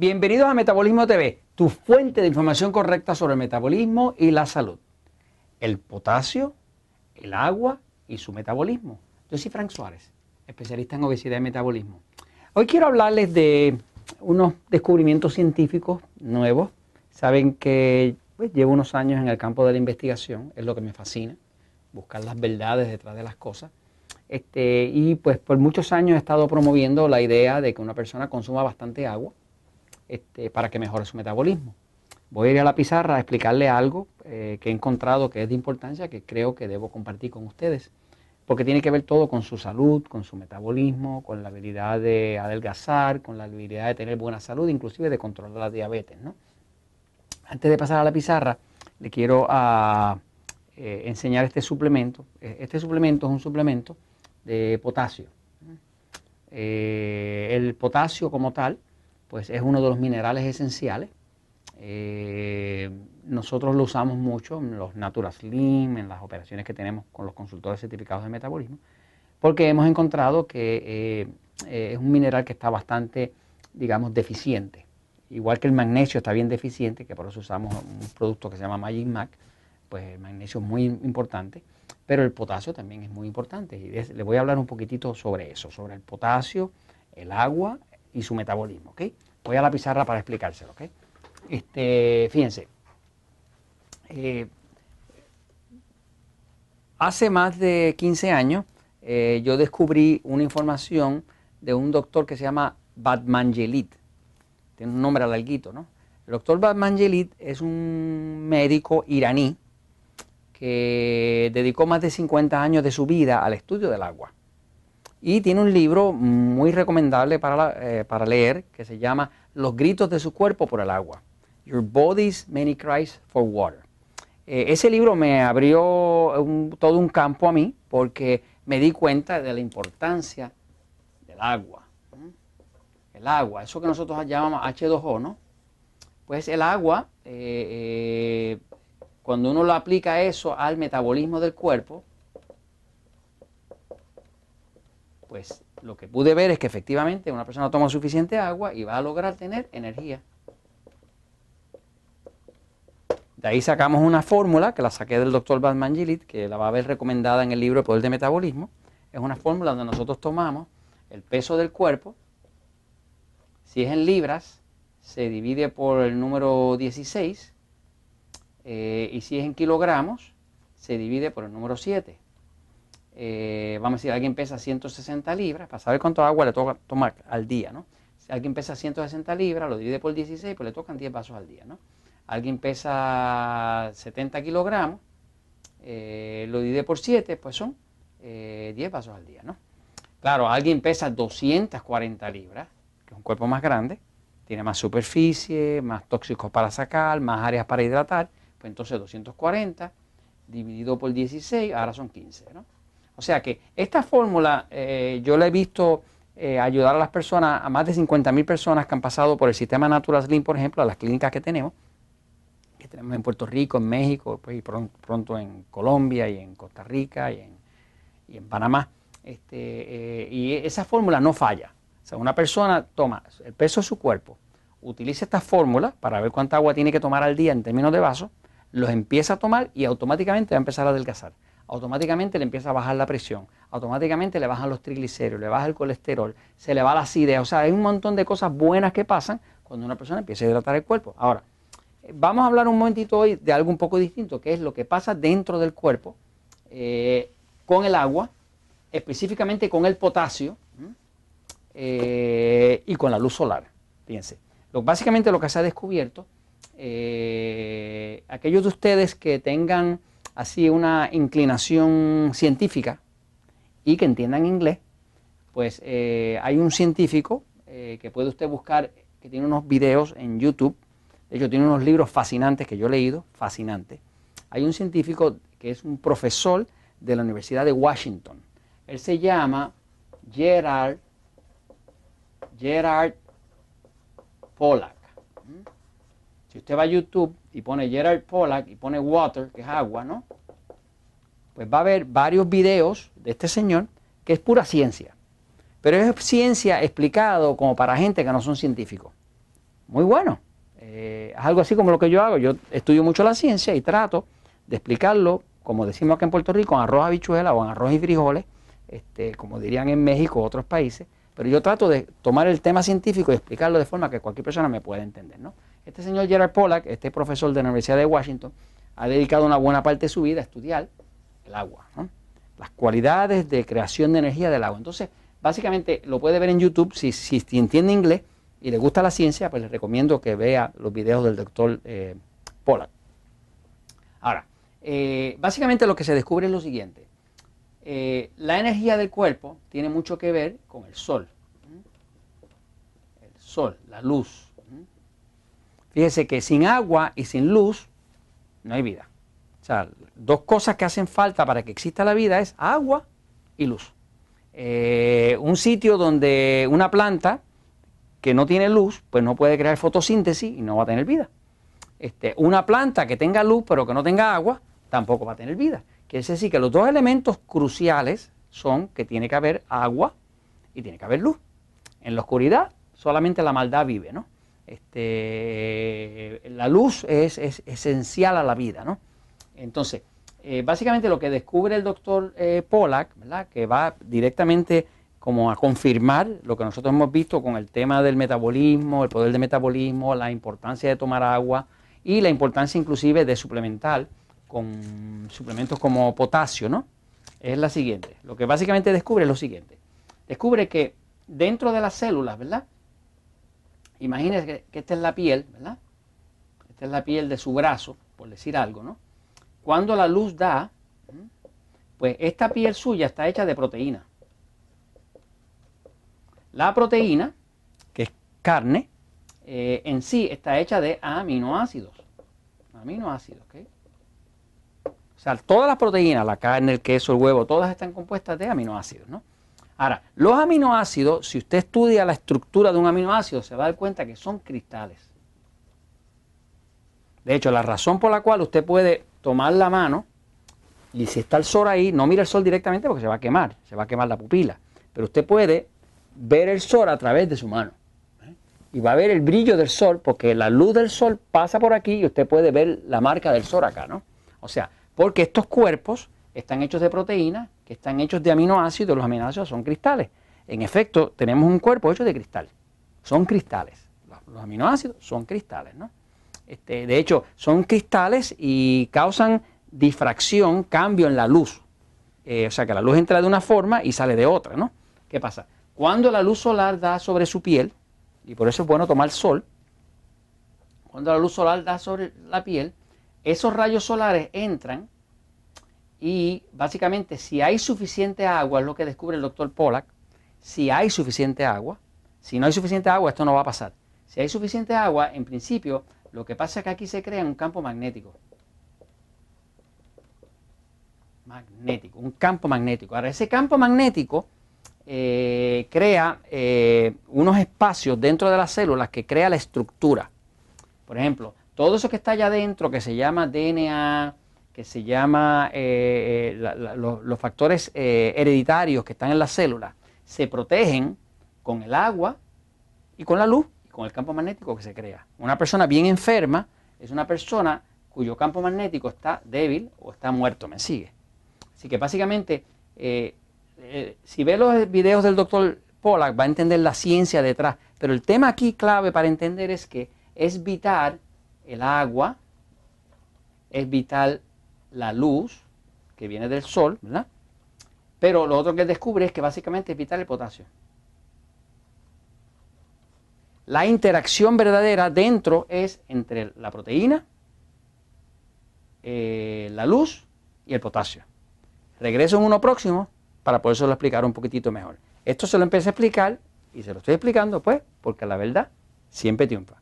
Bienvenidos a Metabolismo TV, tu fuente de información correcta sobre el metabolismo y la salud. El potasio, el agua y su metabolismo. Yo soy Frank Suárez, especialista en obesidad y metabolismo. Hoy quiero hablarles de unos descubrimientos científicos nuevos. Saben que pues, llevo unos años en el campo de la investigación, es lo que me fascina, buscar las verdades detrás de las cosas. Este, y pues por muchos años he estado promoviendo la idea de que una persona consuma bastante agua este, para que mejore su metabolismo. Voy a ir a la pizarra a explicarle algo eh, que he encontrado que es de importancia, que creo que debo compartir con ustedes, porque tiene que ver todo con su salud, con su metabolismo, con la habilidad de adelgazar, con la habilidad de tener buena salud, inclusive de controlar la diabetes. Antes de pasar a la pizarra, le quiero ah, eh, enseñar este suplemento. Eh, este suplemento es un suplemento de potasio. Eh, el potasio como tal, pues es uno de los minerales esenciales. Eh, nosotros lo usamos mucho en los Natural Slim, en las operaciones que tenemos con los consultores certificados de metabolismo, porque hemos encontrado que eh, es un mineral que está bastante, digamos, deficiente. Igual que el magnesio está bien deficiente, que por eso usamos un producto que se llama Magic Mac, pues el magnesio es muy importante pero el potasio también es muy importante. Y le voy a hablar un poquitito sobre eso, sobre el potasio, el agua y su metabolismo. Voy a la pizarra para explicárselo. ¿okay? Este, fíjense, eh, hace más de 15 años eh, yo descubrí una información de un doctor que se llama Batmangelit. Tiene un nombre alarguito, ¿no? El doctor Batmangelit es un médico iraní que dedicó más de 50 años de su vida al estudio del agua. Y tiene un libro muy recomendable para, eh, para leer que se llama Los gritos de su cuerpo por el agua. Your Body's Many Cries for Water. Eh, ese libro me abrió todo un campo a mí porque me di cuenta de la importancia del agua. El agua, eso que nosotros llamamos H2O, ¿no? Pues el agua eh, cuando uno lo aplica eso al metabolismo del cuerpo, pues lo que pude ver es que efectivamente una persona toma suficiente agua y va a lograr tener energía. De ahí sacamos una fórmula que la saqué del doctor Batman Gillit, que la va a ver recomendada en el libro El Poder de Metabolismo. Es una fórmula donde nosotros tomamos el peso del cuerpo, si es en libras, se divide por el número 16 eh, y si es en kilogramos, se divide por el número 7. Eh, vamos a decir, alguien pesa 160 libras, para saber cuánto agua le toca tomar al día, ¿no? Si alguien pesa 160 libras, lo divide por 16, pues le tocan 10 vasos al día, ¿no? Alguien pesa 70 kilogramos, eh, lo divide por 7, pues son 10 vasos al día, ¿no? Claro, alguien pesa 240 libras, que es un cuerpo más grande, tiene más superficie, más tóxicos para sacar, más áreas para hidratar, pues entonces 240 dividido por 16, ahora son 15. ¿no? O sea que esta fórmula eh, yo la he visto eh, ayudar a las personas, a más de 50 mil personas que han pasado por el sistema Natural Slim, por ejemplo, a las clínicas que tenemos, que tenemos en Puerto Rico, en México, pues, y pronto, en Colombia y en Costa Rica y en, Panamá. Este, eh, y esa fórmula no falla. O sea, una persona toma el peso de su cuerpo, utiliza esta fórmula para ver cuánta agua tiene que tomar al día en términos de vaso, los empieza a tomar y automáticamente va a empezar a adelgazar. Automáticamente le empieza a bajar la presión, automáticamente le bajan los triglicéridos, le baja el colesterol, se le va la acidez. O sea, hay un montón de cosas buenas que pasan cuando una persona empieza a hidratar el cuerpo. Ahora, vamos a hablar un momentito hoy de algo un poco distinto, que es lo que pasa dentro del cuerpo eh, con el agua, específicamente con el potasio eh, y con la luz solar. Fíjense, lo, básicamente lo que se ha descubierto eh, aquellos de ustedes que tengan así una inclinación científica y que entiendan inglés, pues eh, hay un científico eh, que puede usted buscar, que tiene unos videos en YouTube, de hecho tiene unos libros fascinantes que yo he leído, fascinantes. Hay un científico que es un profesor de la Universidad de Washington. Él se llama Gerard, Gerard Pollack. Si usted va a YouTube y pone Gerard Pollack y pone water, que es agua, ¿no? Pues va a ver varios videos de este señor que es pura ciencia. Pero es ciencia explicado como para gente que no son científicos. muy bueno. Eh, es algo así como lo que yo hago. Yo estudio mucho la ciencia y trato de explicarlo, como decimos acá en Puerto Rico, en arroz habichuela o en arroz y frijoles, este, como dirían en México otros países. Pero yo trato de tomar el tema científico y explicarlo de forma que cualquier persona me pueda entender. ¿no? Este señor Gerard Pollack, este profesor de la Universidad de Washington, ha dedicado una buena parte de su vida a estudiar el agua, las cualidades de creación de energía del agua. Entonces, básicamente lo puede ver en YouTube si, entiende inglés y le gusta la ciencia, pues le recomiendo que vea los videos del doctor eh, Pollack. Ahora, eh, básicamente lo que se descubre es lo siguiente. Eh, la energía del cuerpo tiene mucho que ver con el sol. El sol, la luz. Fíjese que sin agua y sin luz no hay vida. O sea, dos cosas que hacen falta para que exista la vida es agua y luz. un sitio donde una planta que no tiene luz, pues no puede crear fotosíntesis y no va a tener vida. Este, una planta que tenga luz pero que no tenga agua, tampoco va a tener vida. Quiere decir que los dos elementos cruciales son que tiene que haber agua y tiene que haber luz. En la oscuridad solamente la maldad vive, ¿no? Este, la luz es, esencial a la vida, ¿no? Entonces, eh, básicamente lo que descubre el doctor eh, Pollack, ¿verdad? que va directamente como a confirmar lo que nosotros hemos visto con el tema del metabolismo, el poder del metabolismo, la importancia de tomar agua y la importancia inclusive de suplementar con suplementos como potasio, ¿no? Es la siguiente. Lo que básicamente descubre es lo siguiente. Descubre que dentro de las células, ¿verdad? Imagínense que, esta es la piel, ¿verdad? Esta es la piel de su brazo, por decir algo, ¿no? Cuando la luz da, pues esta piel suya está hecha de proteína. La proteína, que es carne, eh, en sí está hecha de aminoácidos. Aminoácidos, ¿ok? O sea, todas las proteínas, la carne, el queso, el huevo, todas están compuestas de aminoácidos, ¿no? Ahora, los aminoácidos, si usted estudia la estructura de un aminoácido, se va a dar cuenta que son cristales. De hecho, la razón por la cual usted puede tomar la mano y si está el sol ahí, no mira el sol directamente porque se va a quemar, se va a quemar la pupila. Pero usted puede ver el sol a través de su mano. ¿eh? Y va a ver el brillo del sol porque la luz del sol pasa por aquí y usted puede ver la marca del sol acá, ¿no? O sea, porque estos cuerpos están hechos de proteínas, que están hechos de aminoácidos, los aminoácidos son cristales. En efecto, tenemos un cuerpo hecho de cristal. Son cristales. Los, aminoácidos son cristales, ¿no? Este, de hecho, son cristales y causan difracción, cambio en la luz. Eh, o sea, que la luz entra de una forma y sale de otra, ¿no? ¿Qué pasa? Cuando la luz solar da sobre su piel, y por eso es bueno tomar sol, cuando la luz solar da sobre la piel, esos rayos solares entran y básicamente si hay suficiente agua, es lo que descubre el doctor Pollack, si hay suficiente agua, si no hay suficiente agua, esto no va a pasar. Si hay suficiente agua, en principio, lo que pasa es que aquí se crea un campo magnético. Magnético, un campo magnético. Ahora, ese campo magnético eh, crea eh, unos espacios dentro de las células que crea la estructura. Por ejemplo, todo eso que está allá adentro, que se llama DNA, que se llama eh, los, factores hereditarios que están en las células, se protegen con el agua y con la luz y con el campo magnético que se crea. Una persona bien enferma es una persona cuyo campo magnético está débil o está muerto, me sigue. Así que básicamente eh, si ve los videos del doctor Pollack va a entender la ciencia detrás. Pero el tema aquí clave para entender es que es vital el agua, es vital la luz que viene del sol, ¿verdad? Pero lo otro que descubre es que básicamente es vital el potasio. La interacción verdadera dentro es entre la proteína, eh, la luz y el potasio. Regreso en uno próximo para poderlo explicar un poquitito mejor. Esto se lo empecé a explicar y se lo estoy explicando pues porque la verdad siempre triunfa.